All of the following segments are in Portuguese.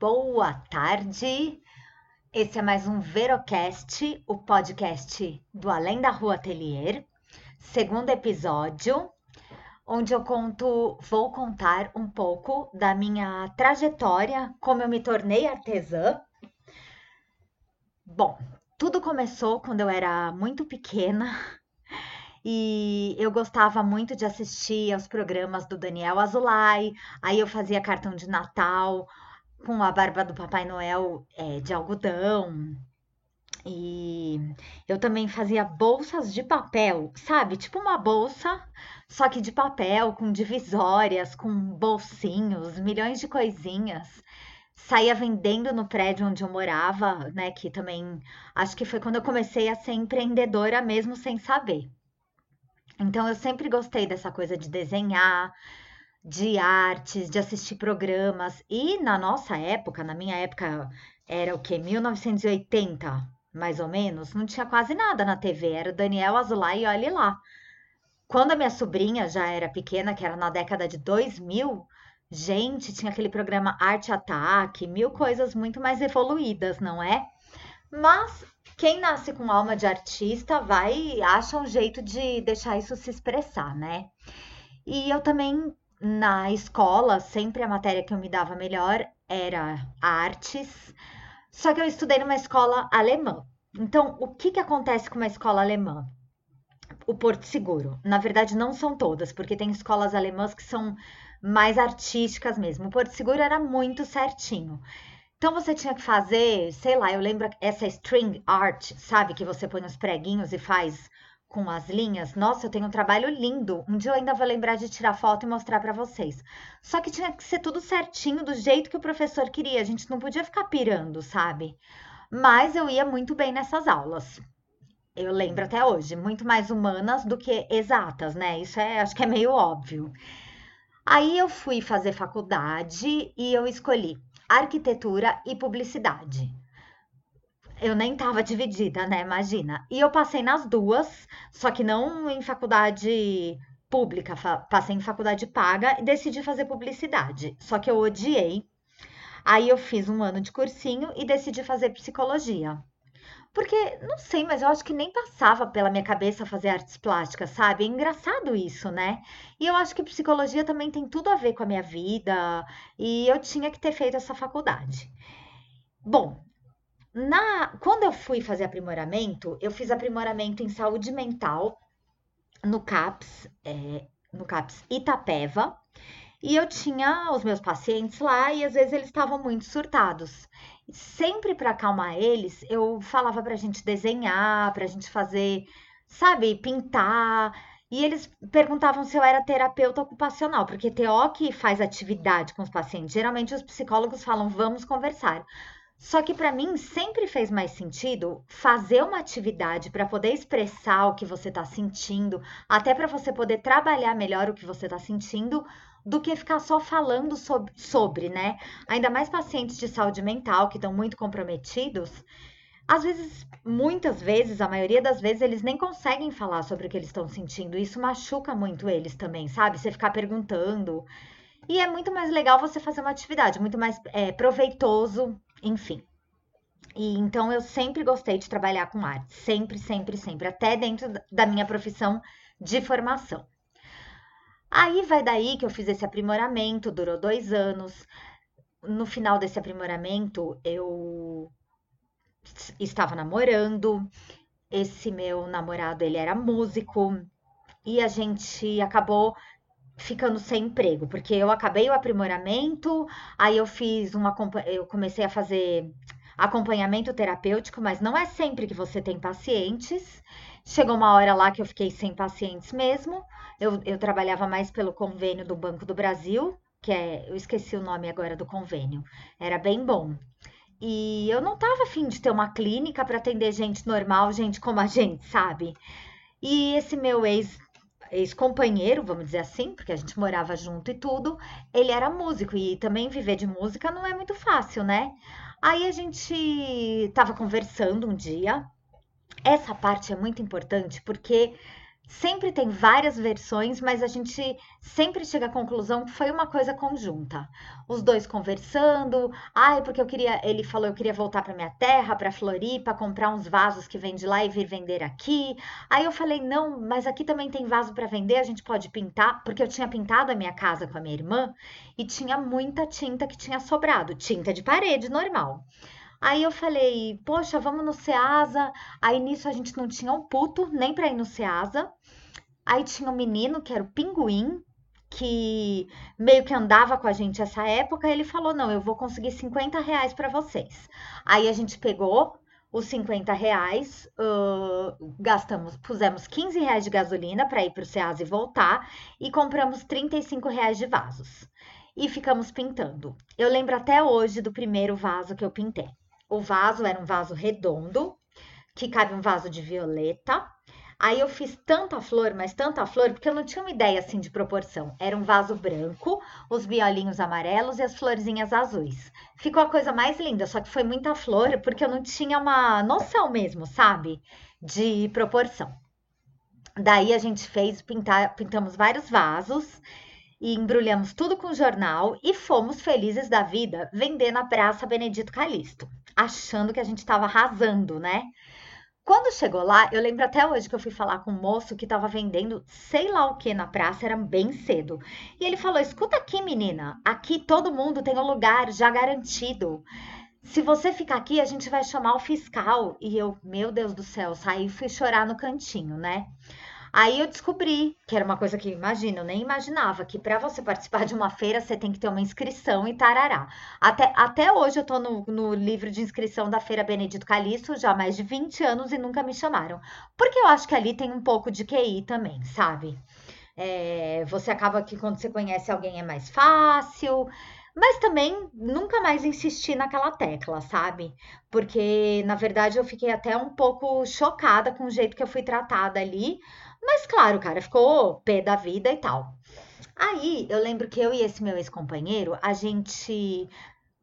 boa tarde. Esse é mais um Verocast, o podcast do Além da Rua Atelier, segundo episódio, onde eu conto, vou contar um pouco da minha trajetória, como eu me tornei artesã. Bom, tudo começou quando eu era muito pequena e eu gostava muito de assistir aos programas do Daniel Azulay. Aí eu fazia cartão de Natal com a barba do Papai Noel é, de algodão. E eu também fazia bolsas de papel, sabe? Tipo uma bolsa, só que de papel, com divisórias, com bolsinhos, milhões de coisinhas. Saía vendendo no prédio onde eu morava, né? Que também acho que foi quando eu comecei a ser empreendedora mesmo sem saber. Então eu sempre gostei dessa coisa de desenhar, de artes, de assistir programas. E na nossa época, na minha época, era o que? 1980, mais ou menos, não tinha quase nada na TV. Era o Daniel Azulay e olhe lá. Quando a minha sobrinha já era pequena, que era na década de 2000, gente, tinha aquele programa Arte Ataque, mil coisas muito mais evoluídas, não é? Mas quem nasce com alma de artista vai acha um jeito de deixar isso se expressar, né? E eu também na escola, sempre a matéria que eu me dava melhor era artes. Só que eu estudei numa escola alemã. Então, o que que acontece com uma escola alemã? O Porto Seguro. Na verdade, não são todas, porque tem escolas alemãs que são mais artísticas mesmo. O Porto Seguro era muito certinho. Então você tinha que fazer, sei lá, eu lembro essa string art, sabe? Que você põe os preguinhos e faz com as linhas. Nossa, eu tenho um trabalho lindo. Um dia eu ainda vou lembrar de tirar foto e mostrar para vocês. Só que tinha que ser tudo certinho, do jeito que o professor queria. A gente não podia ficar pirando, sabe? Mas eu ia muito bem nessas aulas. Eu lembro até hoje, muito mais humanas do que exatas, né? Isso é, acho que é meio óbvio. Aí eu fui fazer faculdade e eu escolhi arquitetura e publicidade. Eu nem tava dividida, né? Imagina. E eu passei nas duas, só que não em faculdade pública, passei em faculdade paga e decidi fazer publicidade. Só que eu odiei. Aí eu fiz um ano de cursinho e decidi fazer psicologia. Porque, não sei, mas eu acho que nem passava pela minha cabeça fazer artes plásticas, sabe? É engraçado isso, né? E eu acho que psicologia também tem tudo a ver com a minha vida, e eu tinha que ter feito essa faculdade. Bom, na, quando eu fui fazer aprimoramento, eu fiz aprimoramento em saúde mental no CAPS, é, no CAPS Itapeva, e eu tinha os meus pacientes lá e às vezes eles estavam muito surtados sempre para acalmar eles, eu falava para a gente desenhar, para a gente fazer, sabe, pintar. E eles perguntavam se eu era terapeuta ocupacional, porque TO que faz atividade com os pacientes. Geralmente os psicólogos falam, vamos conversar. Só que para mim sempre fez mais sentido fazer uma atividade para poder expressar o que você está sentindo, até para você poder trabalhar melhor o que você está sentindo, do que ficar só falando sobre, sobre, né? Ainda mais pacientes de saúde mental que estão muito comprometidos. Às vezes, muitas vezes, a maioria das vezes, eles nem conseguem falar sobre o que eles estão sentindo. Isso machuca muito eles também, sabe? Você ficar perguntando. E é muito mais legal você fazer uma atividade, muito mais é, proveitoso, enfim. E então eu sempre gostei de trabalhar com arte, sempre, sempre, sempre, até dentro da minha profissão de formação. Aí vai daí que eu fiz esse aprimoramento, durou dois anos. No final desse aprimoramento, eu estava namorando. Esse meu namorado, ele era músico. E a gente acabou ficando sem emprego, porque eu acabei o aprimoramento, aí eu fiz uma eu comecei a fazer acompanhamento terapêutico, mas não é sempre que você tem pacientes. Chegou uma hora lá que eu fiquei sem pacientes mesmo. Eu, eu trabalhava mais pelo convênio do Banco do Brasil, que é, eu esqueci o nome agora do convênio. Era bem bom. E eu não tava afim de ter uma clínica para atender gente normal, gente como a gente, sabe? E esse meu ex ex-companheiro, vamos dizer assim, porque a gente morava junto e tudo, ele era músico e também viver de música não é muito fácil, né? Aí a gente tava conversando um dia. Essa parte é muito importante porque Sempre tem várias versões, mas a gente sempre chega à conclusão que foi uma coisa conjunta. Os dois conversando, ah, porque eu queria, ele falou, eu queria voltar para minha terra, para Floripa, comprar uns vasos que vende lá e vir vender aqui. Aí eu falei, não, mas aqui também tem vaso para vender, a gente pode pintar, porque eu tinha pintado a minha casa com a minha irmã e tinha muita tinta que tinha sobrado, tinta de parede normal. Aí eu falei, poxa, vamos no Ceasa. Aí nisso a gente não tinha um puto nem pra ir no Ceasa. Aí tinha um menino que era o Pinguim, que meio que andava com a gente essa época. Ele falou: Não, eu vou conseguir 50 reais para vocês. Aí a gente pegou os 50 reais, uh, gastamos, pusemos 15 reais de gasolina para ir para o Ceasa e voltar e compramos 35 reais de vasos. E ficamos pintando. Eu lembro até hoje do primeiro vaso que eu pintei. O vaso era um vaso redondo, que cabe um vaso de violeta. Aí eu fiz tanta flor, mas tanta flor, porque eu não tinha uma ideia assim de proporção. Era um vaso branco, os violinhos amarelos e as florzinhas azuis. Ficou a coisa mais linda, só que foi muita flor, porque eu não tinha uma noção mesmo, sabe? De proporção. Daí a gente fez, pintar, pintamos vários vasos e embrulhamos tudo com jornal e fomos felizes da vida vender na Praça Benedito Calixto achando que a gente estava arrasando, né? Quando chegou lá, eu lembro até hoje que eu fui falar com um moço que estava vendendo sei lá o que na praça, era bem cedo. E ele falou: Escuta aqui, menina, aqui todo mundo tem um lugar já garantido. Se você ficar aqui, a gente vai chamar o fiscal. E eu, meu Deus do céu, saí e fui chorar no cantinho, né? Aí eu descobri que era uma coisa que, imagina, eu nem imaginava que para você participar de uma feira você tem que ter uma inscrição e tarará. Até, até hoje eu tô no, no livro de inscrição da Feira Benedito Calixto já há mais de 20 anos e nunca me chamaram. Porque eu acho que ali tem um pouco de QI também, sabe? É, você acaba que quando você conhece alguém é mais fácil. Mas também nunca mais insisti naquela tecla, sabe? Porque, na verdade, eu fiquei até um pouco chocada com o jeito que eu fui tratada ali, mas claro, cara, ficou pé da vida e tal. Aí eu lembro que eu e esse meu ex-companheiro, a gente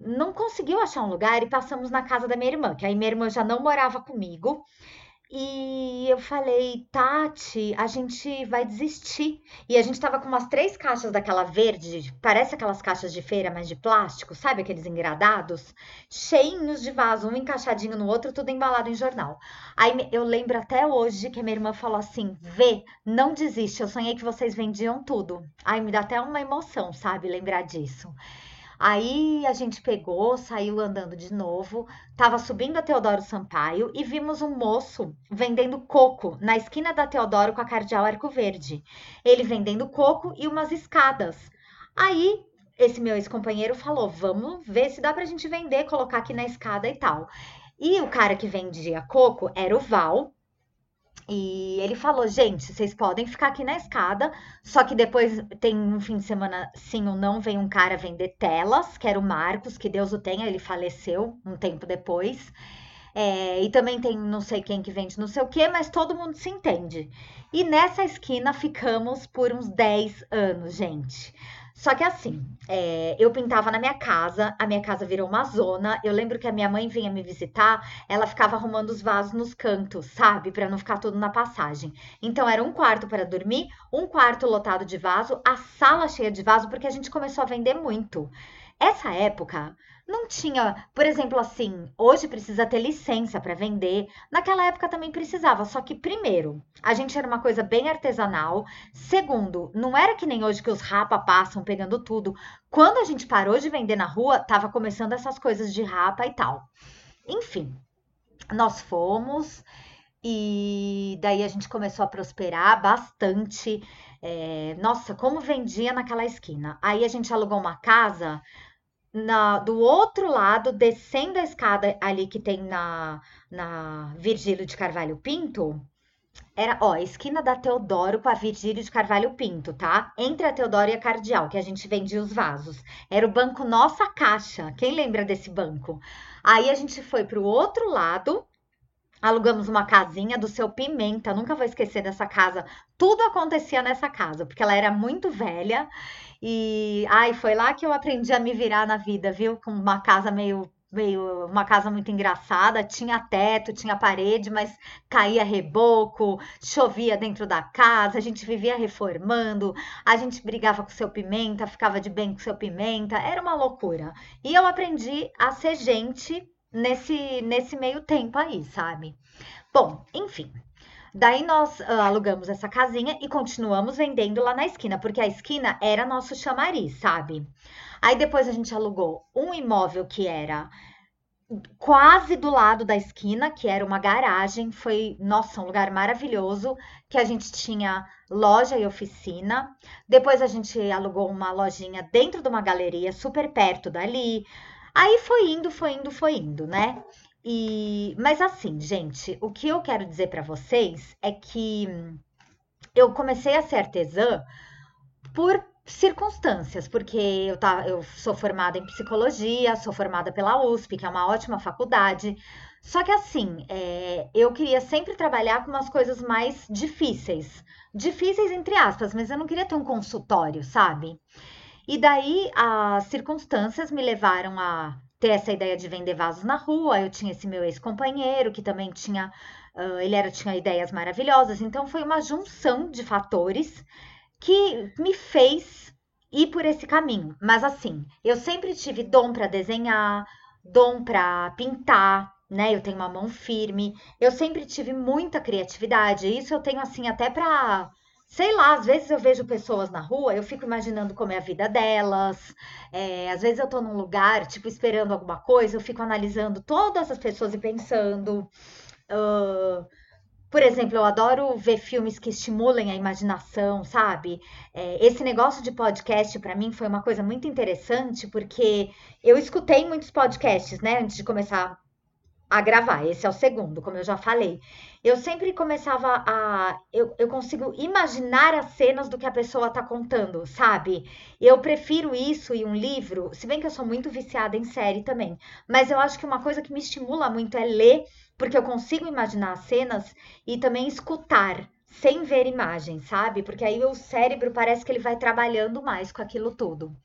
não conseguiu achar um lugar e passamos na casa da minha irmã, que aí minha irmã já não morava comigo. E eu falei, Tati, a gente vai desistir. E a gente tava com umas três caixas daquela verde, parece aquelas caixas de feira, mas de plástico, sabe aqueles engradados? Cheinhos de vaso, um encaixadinho no outro, tudo embalado em jornal. Aí eu lembro até hoje que a minha irmã falou assim: vê, não desiste, eu sonhei que vocês vendiam tudo. Aí me dá até uma emoção, sabe, lembrar disso. Aí a gente pegou, saiu andando de novo, tava subindo a Teodoro Sampaio e vimos um moço vendendo coco na esquina da Teodoro com a Cardeal Arco Verde. Ele vendendo coco e umas escadas. Aí esse meu ex-companheiro falou: vamos ver se dá pra gente vender, colocar aqui na escada e tal. E o cara que vendia coco era o Val, e ele falou, gente, vocês podem ficar aqui na escada, só que depois tem um fim de semana, sim ou não, vem um cara vender telas, que era o Marcos, que Deus o tenha, ele faleceu um tempo depois. É, e também tem não sei quem que vende não sei o que, mas todo mundo se entende. E nessa esquina ficamos por uns 10 anos, gente. Só que assim, é, eu pintava na minha casa, a minha casa virou uma zona. Eu lembro que a minha mãe vinha me visitar, ela ficava arrumando os vasos nos cantos, sabe? Para não ficar tudo na passagem. Então era um quarto para dormir, um quarto lotado de vaso, a sala cheia de vaso, porque a gente começou a vender muito. Essa época, não tinha, por exemplo, assim, hoje precisa ter licença para vender. Naquela época também precisava, só que primeiro, a gente era uma coisa bem artesanal. Segundo, não era que nem hoje que os rapa passam pegando tudo. Quando a gente parou de vender na rua, tava começando essas coisas de rapa e tal. Enfim, nós fomos e daí a gente começou a prosperar bastante. É, nossa, como vendia naquela esquina. Aí a gente alugou uma casa na, do outro lado, descendo a escada ali que tem na, na Virgílio de Carvalho Pinto, era, ó, esquina da Teodoro com a Virgílio de Carvalho Pinto, tá? Entre a Teodoro e a Cardeal, que a gente vendia os vasos. Era o banco Nossa Caixa. Quem lembra desse banco? Aí a gente foi pro outro lado, alugamos uma casinha do seu Pimenta. Nunca vou esquecer dessa casa. Tudo acontecia nessa casa, porque ela era muito velha e ai, foi lá que eu aprendi a me virar na vida, viu? Com uma casa meio meio uma casa muito engraçada, tinha teto, tinha parede, mas caía reboco, chovia dentro da casa, a gente vivia reformando, a gente brigava com seu pimenta, ficava de bem com seu pimenta, era uma loucura. E eu aprendi a ser gente nesse nesse meio tempo aí, sabe? Bom, enfim, Daí nós uh, alugamos essa casinha e continuamos vendendo lá na esquina, porque a esquina era nosso chamariz, sabe? Aí depois a gente alugou um imóvel que era quase do lado da esquina, que era uma garagem. Foi, nossa, um lugar maravilhoso, que a gente tinha loja e oficina. Depois a gente alugou uma lojinha dentro de uma galeria, super perto dali. Aí foi indo, foi indo, foi indo, né? E, mas assim, gente, o que eu quero dizer para vocês é que eu comecei a ser artesã por circunstâncias, porque eu, tá, eu sou formada em psicologia, sou formada pela USP, que é uma ótima faculdade. Só que assim, é, eu queria sempre trabalhar com umas coisas mais difíceis. Difíceis entre aspas, mas eu não queria ter um consultório, sabe? E daí as circunstâncias me levaram a ter essa ideia de vender vasos na rua. Eu tinha esse meu ex-companheiro que também tinha, uh, ele era tinha ideias maravilhosas. Então foi uma junção de fatores que me fez ir por esse caminho. Mas assim, eu sempre tive dom para desenhar, dom para pintar, né? Eu tenho uma mão firme. Eu sempre tive muita criatividade. Isso eu tenho assim até para Sei lá, às vezes eu vejo pessoas na rua, eu fico imaginando como é a vida delas. É, às vezes eu tô num lugar, tipo, esperando alguma coisa, eu fico analisando todas as pessoas e pensando. Uh, por exemplo, eu adoro ver filmes que estimulem a imaginação, sabe? É, esse negócio de podcast para mim foi uma coisa muito interessante, porque eu escutei muitos podcasts, né, antes de começar a gravar. Esse é o segundo, como eu já falei. Eu sempre começava a. Eu, eu consigo imaginar as cenas do que a pessoa está contando, sabe? Eu prefiro isso e um livro, se bem que eu sou muito viciada em série também. Mas eu acho que uma coisa que me estimula muito é ler, porque eu consigo imaginar as cenas e também escutar. Sem ver imagens, sabe? Porque aí o cérebro parece que ele vai trabalhando mais com aquilo tudo.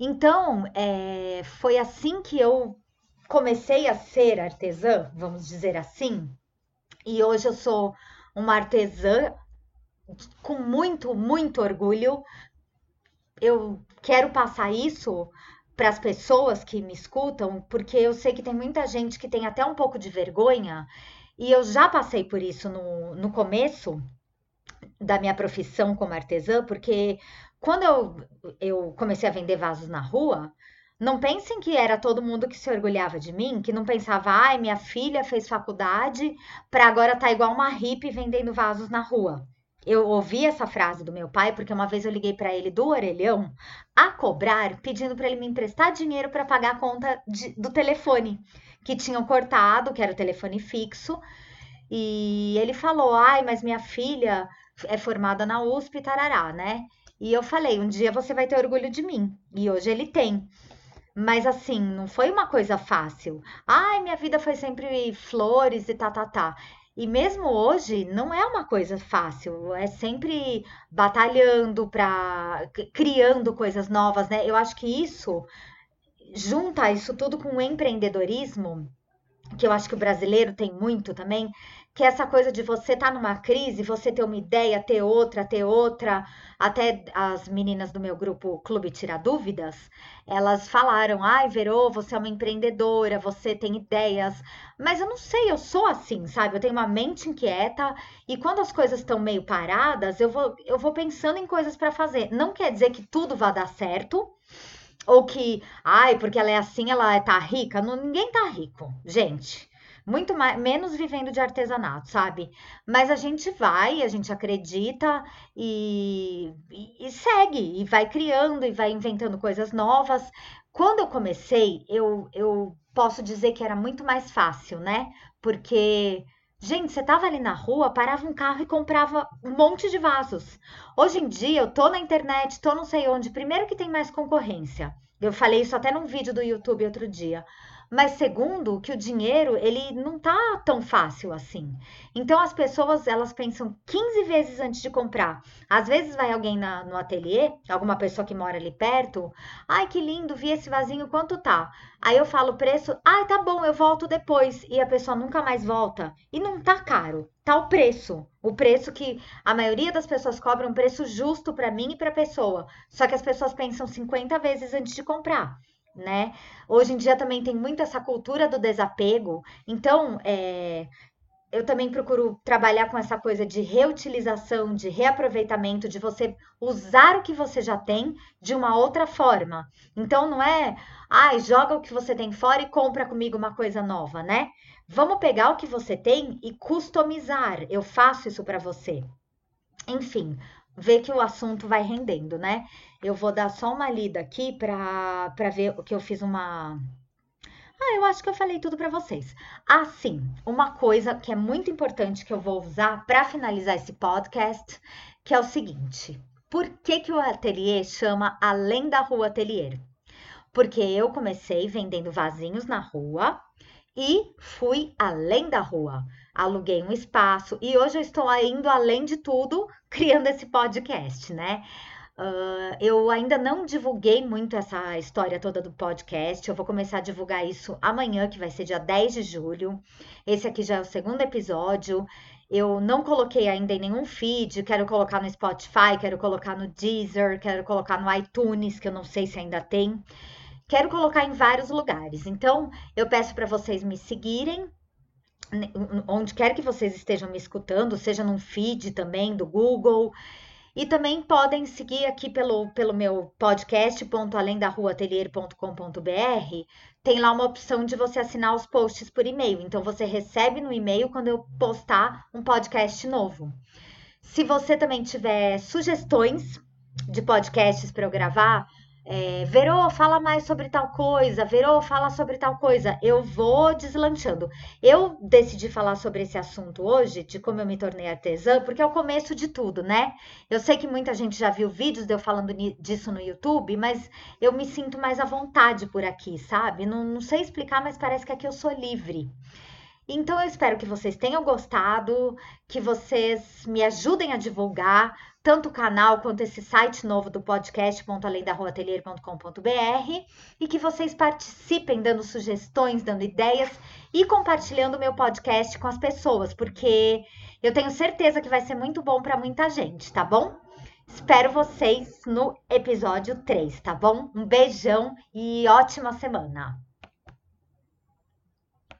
Então, é, foi assim que eu comecei a ser artesã, vamos dizer assim, e hoje eu sou uma artesã com muito, muito orgulho. Eu quero passar isso para as pessoas que me escutam, porque eu sei que tem muita gente que tem até um pouco de vergonha, e eu já passei por isso no, no começo da minha profissão como artesã, porque quando eu, eu comecei a vender vasos na rua, não pensem que era todo mundo que se orgulhava de mim, que não pensava, ai, minha filha fez faculdade para agora tá igual uma hippie vendendo vasos na rua. Eu ouvi essa frase do meu pai porque uma vez eu liguei para ele do orelhão a cobrar, pedindo para ele me emprestar dinheiro para pagar a conta de, do telefone que tinham cortado, que era o telefone fixo. E ele falou: "Ai, mas minha filha é formada na USP, tarará, né?" E eu falei: "Um dia você vai ter orgulho de mim". E hoje ele tem. Mas assim, não foi uma coisa fácil. Ai, minha vida foi sempre flores e tá, tá, tá. E mesmo hoje não é uma coisa fácil, é sempre batalhando para criando coisas novas, né? Eu acho que isso junta isso tudo com o empreendedorismo, que eu acho que o brasileiro tem muito também, que é essa coisa de você estar tá numa crise, você ter uma ideia, ter outra, ter outra. Até as meninas do meu grupo Clube Tira Dúvidas, elas falaram: ai, Verô, você é uma empreendedora, você tem ideias. Mas eu não sei, eu sou assim, sabe? Eu tenho uma mente inquieta e quando as coisas estão meio paradas, eu vou, eu vou pensando em coisas para fazer. Não quer dizer que tudo vai dar certo. Ou que, ai, porque ela é assim, ela tá rica. Não, ninguém tá rico, gente muito mais, menos vivendo de artesanato, sabe? Mas a gente vai, a gente acredita e, e, e, segue, e vai criando e vai inventando coisas novas. Quando eu comecei, eu, eu posso dizer que era muito mais fácil, né? Porque, gente, você tava ali na rua, parava um carro e comprava um monte de vasos. Hoje em dia, eu tô na internet, tô não sei onde, primeiro que tem mais concorrência. Eu falei isso até num vídeo do YouTube outro dia. Mas segundo, que o dinheiro ele não tá tão fácil assim. Então as pessoas elas pensam 15 vezes antes de comprar. Às vezes vai alguém na, no ateliê, alguma pessoa que mora ali perto, ai que lindo, vi esse vasinho, quanto tá? Aí eu falo o preço, ai tá bom, eu volto depois e a pessoa nunca mais volta e não tá caro, tá o preço. O preço que a maioria das pessoas cobra um preço justo para mim e para a pessoa. Só que as pessoas pensam 50 vezes antes de comprar né? Hoje em dia também tem muito essa cultura do desapego, então é, eu também procuro trabalhar com essa coisa de reutilização, de reaproveitamento, de você usar o que você já tem de uma outra forma. Então não é, ai, ah, joga o que você tem fora e compra comigo uma coisa nova, né? Vamos pegar o que você tem e customizar. Eu faço isso para você. Enfim, ver que o assunto vai rendendo, né? Eu vou dar só uma lida aqui para ver o que eu fiz uma. Ah, eu acho que eu falei tudo para vocês. Ah, sim, uma coisa que é muito importante que eu vou usar para finalizar esse podcast, que é o seguinte: por que, que o ateliê chama Além da Rua Atelier? Porque eu comecei vendendo vasinhos na rua e fui além da rua aluguei um espaço e hoje eu estou indo além de tudo criando esse podcast, né? Uh, eu ainda não divulguei muito essa história toda do podcast. Eu vou começar a divulgar isso amanhã, que vai ser dia 10 de julho. Esse aqui já é o segundo episódio. Eu não coloquei ainda em nenhum feed. Quero colocar no Spotify, quero colocar no Deezer, quero colocar no iTunes, que eu não sei se ainda tem. Quero colocar em vários lugares. Então, eu peço para vocês me seguirem onde quer que vocês estejam me escutando, seja num feed também do Google. E também podem seguir aqui pelo, pelo meu podcast.alendaruaatelier.com.br. Tem lá uma opção de você assinar os posts por e-mail. Então você recebe no e-mail quando eu postar um podcast novo. Se você também tiver sugestões de podcasts para eu gravar, é, Verô, fala mais sobre tal coisa, Verô, fala sobre tal coisa. Eu vou deslanchando. Eu decidi falar sobre esse assunto hoje, de como eu me tornei artesã, porque é o começo de tudo, né? Eu sei que muita gente já viu vídeos de eu falando disso no YouTube, mas eu me sinto mais à vontade por aqui, sabe? Não, não sei explicar, mas parece que aqui eu sou livre. Então eu espero que vocês tenham gostado, que vocês me ajudem a divulgar, tanto o canal quanto esse site novo do podcast.alendarruatelier.com.br e que vocês participem dando sugestões, dando ideias e compartilhando o meu podcast com as pessoas, porque eu tenho certeza que vai ser muito bom para muita gente, tá bom? Espero vocês no episódio 3, tá bom? Um beijão e ótima semana!